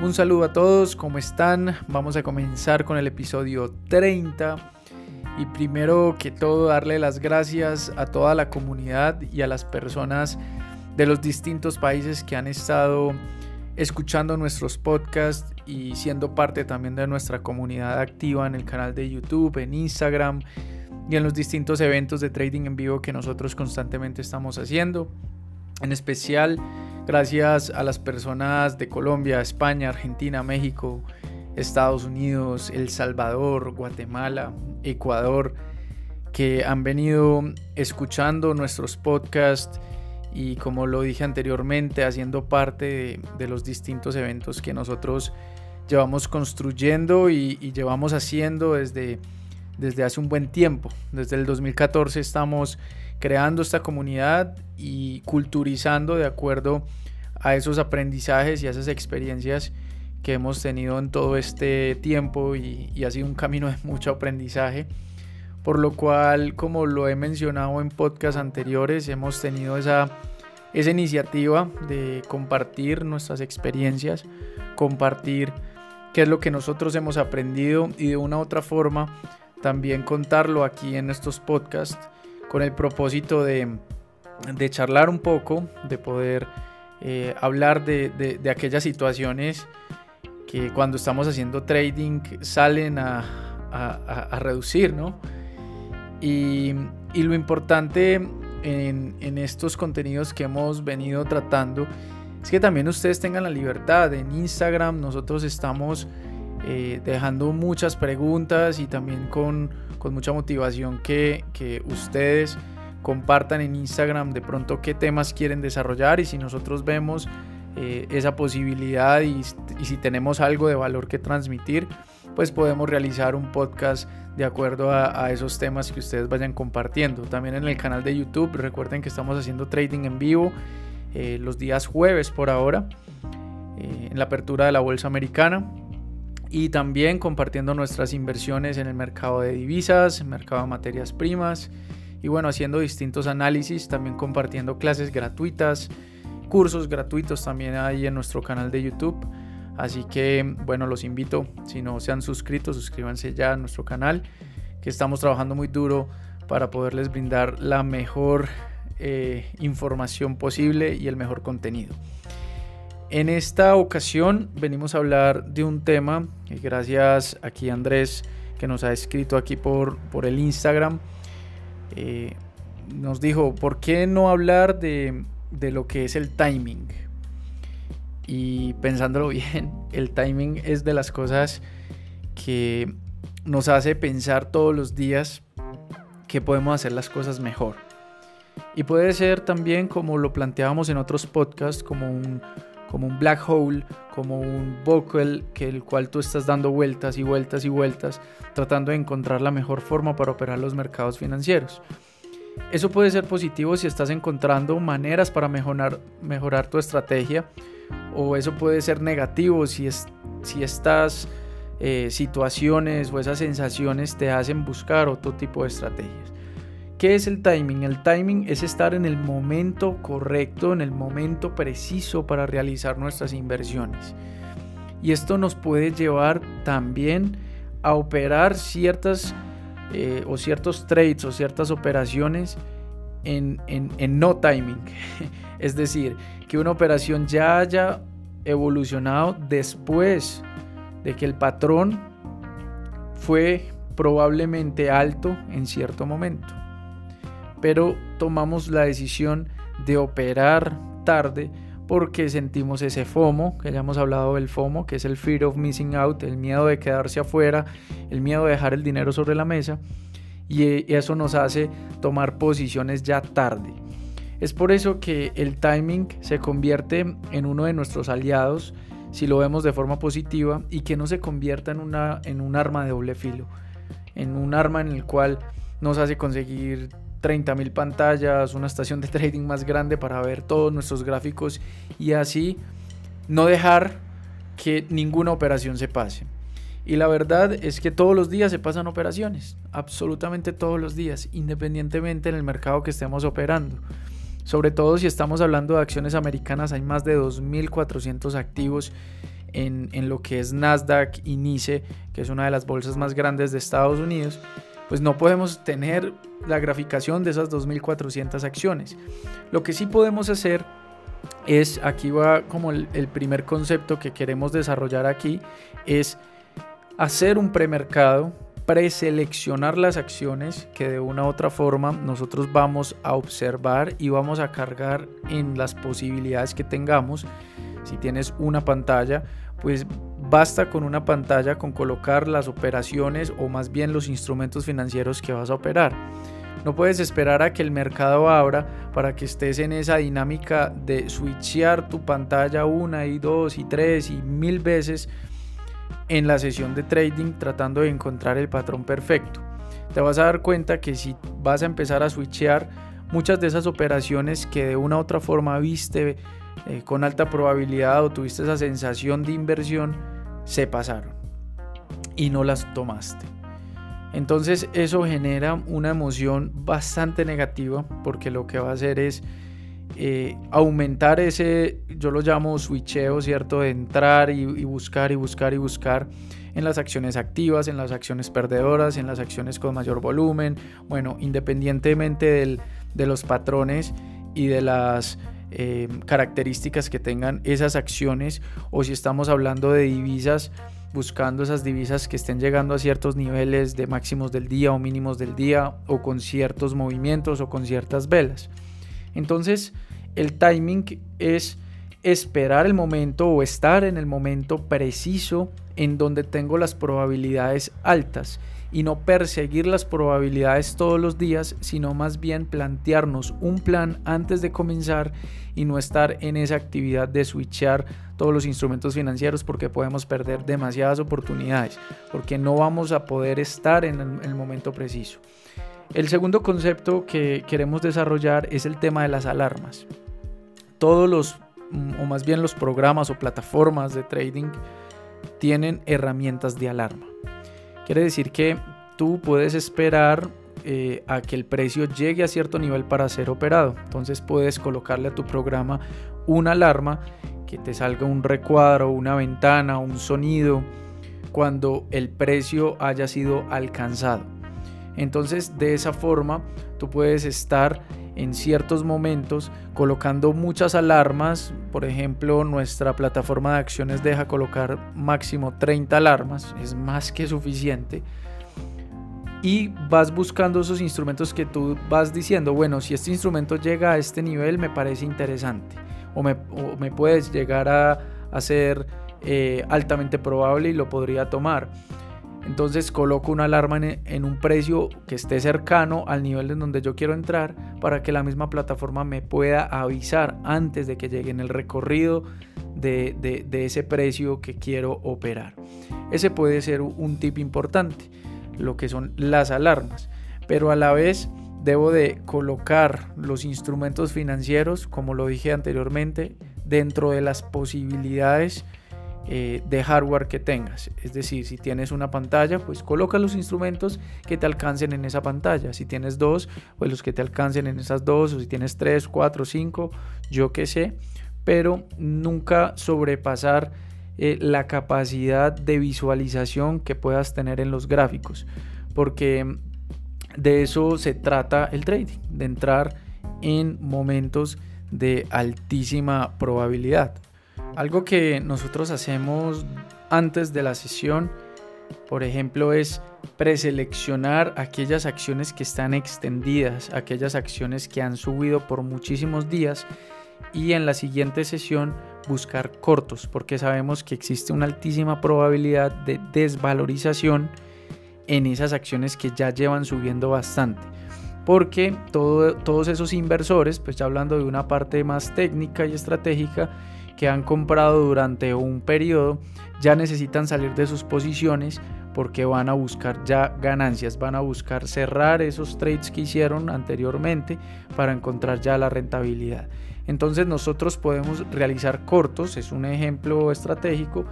Un saludo a todos, ¿cómo están? Vamos a comenzar con el episodio 30 y primero que todo darle las gracias a toda la comunidad y a las personas de los distintos países que han estado escuchando nuestros podcasts y siendo parte también de nuestra comunidad activa en el canal de YouTube, en Instagram y en los distintos eventos de trading en vivo que nosotros constantemente estamos haciendo. En especial Gracias a las personas de Colombia, España, Argentina, México, Estados Unidos, El Salvador, Guatemala, Ecuador, que han venido escuchando nuestros podcasts y como lo dije anteriormente, haciendo parte de, los distintos eventos que nosotros llevamos construyendo y, y, llevamos haciendo desde, desde hace un buen tiempo. Desde el 2014 estamos creando esta comunidad y culturizando de acuerdo a esos aprendizajes y a esas experiencias que hemos tenido en todo este tiempo y, ha sido un camino de mucho aprendizaje. Por lo cual, como lo he mencionado en podcasts anteriores, hemos tenido esa, esa iniciativa de compartir nuestras experiencias, compartir qué es lo que nosotros hemos aprendido y de una u otra forma también contarlo aquí en estos podcasts con el propósito de, de charlar un poco, de poder eh, hablar de, aquellas situaciones que cuando estamos haciendo trading salen a, reducir, ¿no? Y, lo importante en, estos contenidos que hemos venido tratando es que también ustedes tengan la libertad. En Instagram nosotros estamos eh, dejando muchas preguntas y también con, mucha motivación que, ustedes compartan en Instagram de pronto qué temas quieren desarrollar y si nosotros vemos eh, esa posibilidad y, si tenemos algo de valor que transmitir, pues podemos realizar un podcast de acuerdo a, esos temas que ustedes vayan compartiendo. También en el canal de YouTube, recuerden que estamos haciendo trading en vivo eh, los días jueves por ahora, en la apertura de la bolsa americana. Y también compartiendo nuestras inversiones en el mercado de divisas, mercado de materias primas, y bueno, haciendo distintos análisis, también compartiendo clases gratuitas, cursos gratuitos también ahí en nuestro canal de YouTube. Así que bueno, los invito, si no se han suscrito, suscríbanse ya a nuestro canal, que estamos trabajando muy duro para poderles brindar la mejor eh, información posible y el mejor contenido. En esta ocasión venimos a hablar de un tema, que gracias aquí Andrés que nos ha escrito aquí por, por el Instagram, eh, nos dijo, ¿por qué no hablar de, lo que es el timing? Y pensándolo bien, el timing es de las cosas que nos hace pensar todos los días que podemos hacer las cosas mejor. Y puede ser también como lo planteábamos en otros podcasts, como un, como un black hole, como un vocal que el cual tú estás dando vueltas y vueltas y vueltas, tratando de encontrar la mejor forma para operar los mercados financieros. Eso puede ser positivo si estás encontrando maneras para mejorar, mejorar tu estrategia, o eso puede ser negativo si, es, si estas eh, situaciones o esas sensaciones te hacen buscar otro tipo de estrategias. ¿Qué es el timing? El timing es estar en el momento correcto, en el momento preciso para realizar nuestras inversiones. Y esto nos puede llevar también a operar ciertas eh, o ciertos trades o ciertas operaciones en, en no timing. es decir, que una operación ya haya evolucionado después de que el patrón fue probablemente alto en cierto momento pero tomamos la decisión de operar tarde porque sentimos ese FOMO, que ya hemos hablado del FOMO, que es el fear of missing out, el miedo de quedarse afuera, el miedo de dejar el dinero sobre la mesa, y eso nos hace tomar posiciones ya tarde. Es por eso que el timing se convierte en uno de nuestros aliados si lo vemos de forma positiva y que no se convierta en, una, en un arma de doble filo, en un arma en el cual nos hace conseguir 30.000 pantallas, una estación de trading más grande para ver todos nuestros gráficos y así no dejar que ninguna operación se pase. Y la verdad es que todos los días se pasan operaciones, absolutamente todos los días, independientemente en el mercado que estemos operando. Sobre todo si estamos hablando de acciones americanas, hay más de 2.400 activos en, en lo que es Nasdaq y NICE, que es una de las bolsas más grandes de Estados Unidos, pues no podemos tener la graficación de esas 2.400 acciones. Lo que sí podemos hacer es, aquí va como el, primer concepto que queremos desarrollar aquí, es hacer un premercado, preseleccionar las acciones que de una u otra forma nosotros vamos a observar y vamos a cargar en las posibilidades que tengamos. Si tienes una pantalla, pues basta con una pantalla con colocar las operaciones o más bien los instrumentos financieros que vas a operar. No puedes esperar a que el mercado abra para que estés en esa dinámica de switchear tu pantalla una y dos y tres y mil veces en la sesión de trading tratando de encontrar el patrón perfecto. Te vas a dar cuenta que si vas a empezar a switchear muchas de esas operaciones que de una u otra forma viste eh, con alta probabilidad o tuviste esa sensación de inversión, se pasaron y no las tomaste. Entonces eso genera una emoción bastante negativa porque lo que va a hacer es eh, aumentar ese, yo lo llamo switcheo, ¿cierto? De entrar y, buscar y buscar y buscar en las acciones activas, en las acciones perdedoras, en las acciones con mayor volumen. Bueno, independientemente de los patrones y de las eh, características que tengan esas acciones o si estamos hablando de divisas buscando esas divisas que estén llegando a ciertos niveles de máximos del día o mínimos del día o con ciertos movimientos o con ciertas velas. Entonces, el timing es esperar el momento o estar en el momento preciso en donde tengo las probabilidades altas y no perseguir las probabilidades todos los días, sino más bien plantearnos un plan antes de comenzar y no estar en esa actividad de switchar todos los instrumentos financieros porque podemos perder demasiadas oportunidades, porque no vamos a poder estar en el, momento preciso. El segundo concepto que queremos desarrollar es el tema de las alarmas. Todos los, o más bien los programas o plataformas de trading tienen herramientas de alarma. Quiere decir que tú puedes esperar eh, a que el precio llegue a cierto nivel para ser operado. Entonces puedes colocarle a tu programa una alarma que te salga un recuadro, una ventana, un sonido cuando el precio haya sido alcanzado. Entonces de esa forma tú puedes estar en ciertos momentos colocando muchas alarmas. Por ejemplo, nuestra plataforma de acciones deja colocar máximo 30 alarmas, es más que suficiente. Y vas buscando esos instrumentos que tú vas diciendo, bueno, si este instrumento llega a este nivel me parece interesante o me, puedes llegar a, ser eh, altamente probable y lo podría tomar. Entonces coloco una alarma en, un precio que esté cercano al nivel en donde yo quiero entrar para que la misma plataforma me pueda avisar antes de que llegue en el recorrido de, ese precio que quiero operar. Ese puede ser un tip importante, lo que son las alarmas. Pero a la vez debo de colocar los instrumentos financieros, como lo dije anteriormente, dentro de las posibilidades eh, de hardware que tengas. Es decir, si tienes una pantalla, pues coloca los instrumentos que te alcancen en esa pantalla. Si tienes dos, pues los que te alcancen en esas dos. O si tienes tres, cuatro, cinco, yo qué sé. Pero nunca sobrepasar eh, la capacidad de visualización que puedas tener en los gráficos. Porque de eso se trata el trading, de entrar en momentos de altísima probabilidad. Algo que nosotros hacemos antes de la sesión, por ejemplo, es preseleccionar aquellas acciones que están extendidas, aquellas acciones que han subido por muchísimos días y en la siguiente sesión buscar cortos, porque sabemos que existe una altísima probabilidad de desvalorización en esas acciones que ya llevan subiendo bastante. Porque todos esos inversores, pues ya hablando de una parte más técnica y estratégica, que han comprado durante un periodo ya necesitan salir de sus posiciones porque van a buscar ya ganancias, van a buscar cerrar esos trades que hicieron anteriormente para encontrar ya la rentabilidad. Entonces nosotros podemos realizar cortos, es un ejemplo estratégico,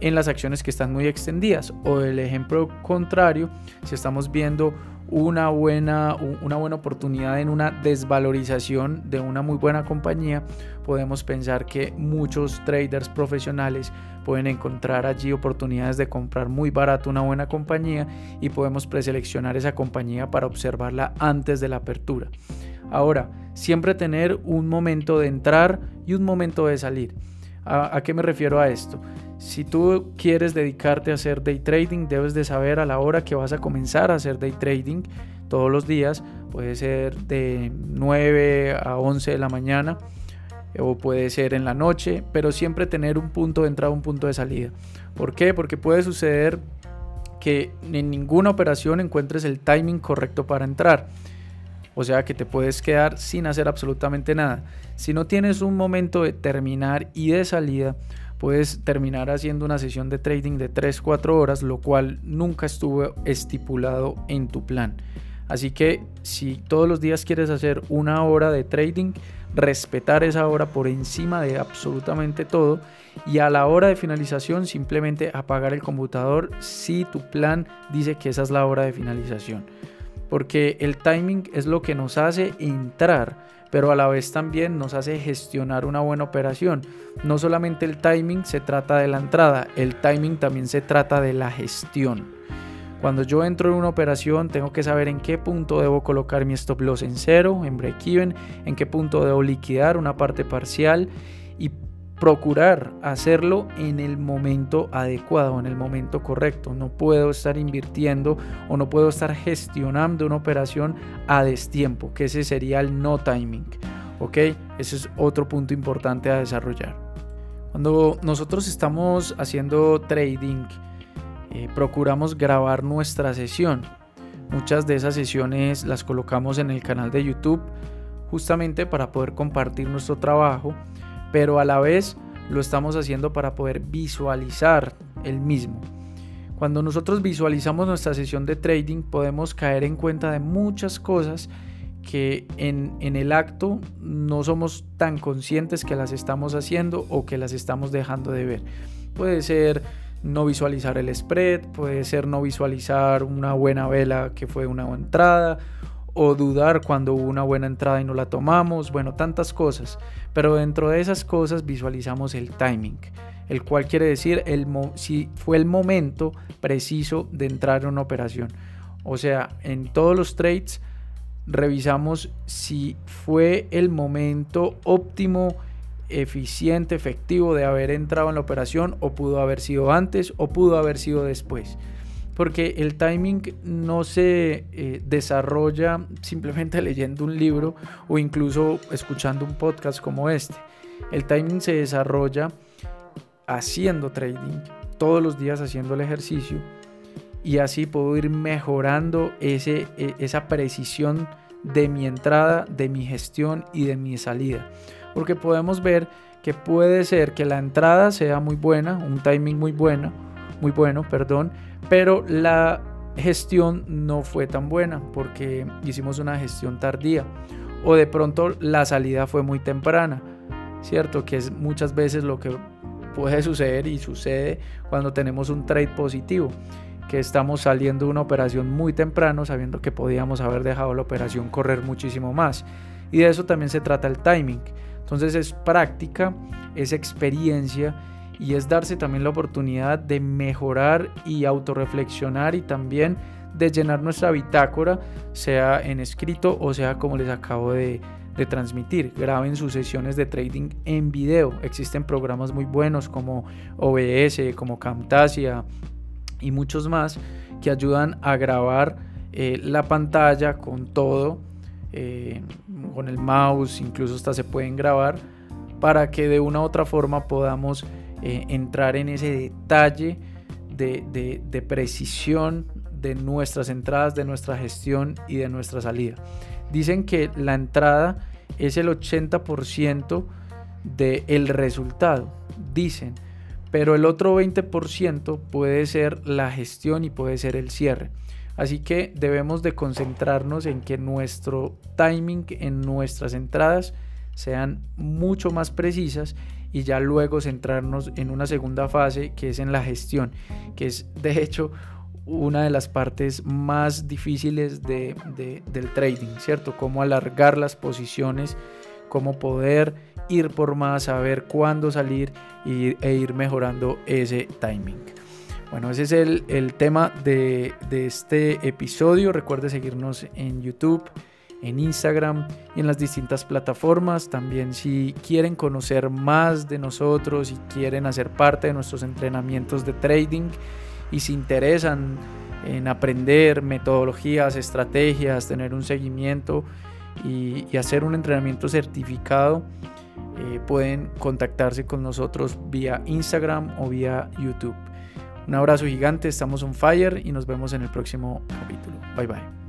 en las acciones que están muy extendidas. O el ejemplo contrario, si estamos viendo una buena, una buena oportunidad en una desvalorización de una muy buena compañía, podemos pensar que muchos traders profesionales pueden encontrar allí oportunidades de comprar muy barato una buena compañía y podemos preseleccionar esa compañía para observarla antes de la apertura. Ahora, siempre tener un momento de entrar y un momento de salir. ¿A, qué me refiero a esto? Si tú quieres dedicarte a hacer day trading, debes de saber a la hora que vas a comenzar a hacer day trading todos los días. Puede ser de 9 a 11 de la mañana o puede ser en la noche, pero siempre tener un punto de entrada, un punto de salida. ¿Por qué? Porque puede suceder que en ninguna operación encuentres el timing correcto para entrar. O sea que te puedes quedar sin hacer absolutamente nada. Si no tienes un momento de terminar y de salida, puedes terminar haciendo una sesión de trading de 3-4 horas, lo cual nunca estuvo estipulado en tu plan. Así que si todos los días quieres hacer una hora de trading, respetar esa hora por encima de absolutamente todo y a la hora de finalización simplemente apagar el computador si tu plan dice que esa es la hora de finalización porque el timing es lo que nos hace entrar, pero a la vez también nos hace gestionar una buena operación. No solamente el timing se trata de la entrada, el timing también se trata de la gestión. Cuando yo entro en una operación tengo que saber en qué punto debo colocar mi stop loss en cero, en break even, en qué punto debo liquidar una parte parcial y procurar hacerlo en el momento adecuado, en el momento correcto. No puedo estar invirtiendo o no puedo estar gestionando una operación a destiempo, que ese sería el no timing. ¿Ok? Ese es otro punto importante a desarrollar. Cuando nosotros estamos haciendo trading, eh, procuramos grabar nuestra sesión. Muchas de esas sesiones las colocamos en el canal de YouTube justamente para poder compartir nuestro trabajo pero a la vez lo estamos haciendo para poder visualizar el mismo. Cuando nosotros visualizamos nuestra sesión de trading podemos caer en cuenta de muchas cosas que en, en, el acto no somos tan conscientes que las estamos haciendo o que las estamos dejando de ver. Puede ser no visualizar el spread, puede ser no visualizar una buena vela que fue una entrada o dudar cuando hubo una buena entrada y no la tomamos, bueno, tantas cosas. Pero dentro de esas cosas visualizamos el timing, el cual quiere decir el si fue el momento preciso de entrar en una operación. O sea, en todos los trades revisamos si fue el momento óptimo, eficiente, efectivo de haber entrado en la operación o pudo haber sido antes o pudo haber sido después porque el timing no se eh, desarrolla simplemente leyendo un libro o incluso escuchando un podcast como este. El timing se desarrolla haciendo trading, todos los días haciendo el ejercicio y así puedo ir mejorando ese, e, esa precisión de mi entrada, de mi gestión y de mi salida. Porque podemos ver que puede ser que la entrada sea muy buena, un timing muy bueno, muy bueno, perdón, pero la gestión no fue tan buena porque hicimos una gestión tardía o de pronto la salida fue muy temprana, ¿cierto? Que es muchas veces lo que puede suceder y sucede cuando tenemos un trade positivo, que estamos saliendo de una operación muy temprano sabiendo que podíamos haber dejado la operación correr muchísimo más. Y de eso también se trata el timing. Entonces es práctica, es experiencia y es darse también la oportunidad de mejorar y autorreflexionar y también de llenar nuestra bitácora, sea en escrito o sea como les acabo de, de transmitir. Graben sus sesiones de trading en video. Existen programas muy buenos como OBS, como Camtasia y muchos más que ayudan a grabar eh, la pantalla con todo, eh, con el mouse, incluso hasta se pueden grabar para que de una u otra forma podamos eh, entrar en ese detalle de, precisión de nuestras entradas, de nuestra gestión y de nuestra salida. Dicen que la entrada es el 80% del resultado, dicen, pero el otro 20% puede ser la gestión y puede ser el cierre. Así que debemos de concentrarnos en que nuestro timing en nuestras entradas sean mucho más precisas y ya luego centrarnos en una segunda fase que es en la gestión, que es de hecho una de las partes más difíciles de, del trading, ¿cierto? Cómo alargar las posiciones, cómo poder ir por más, saber cuándo salir y, e ir mejorando ese timing. Bueno, ese es el, el tema de, de, este episodio. Recuerde seguirnos en YouTube, en Instagram y en las distintas plataformas. También si quieren conocer más de nosotros y quieren hacer parte de nuestros entrenamientos de trading, y se interesan en aprender metodologías, estrategias, tener un seguimiento y, hacer un entrenamiento certificado, eh, pueden contactarse con nosotros vía Instagram o vía YouTube. Un abrazo gigante, estamos on fire y nos vemos en el próximo capítulo. Bye bye.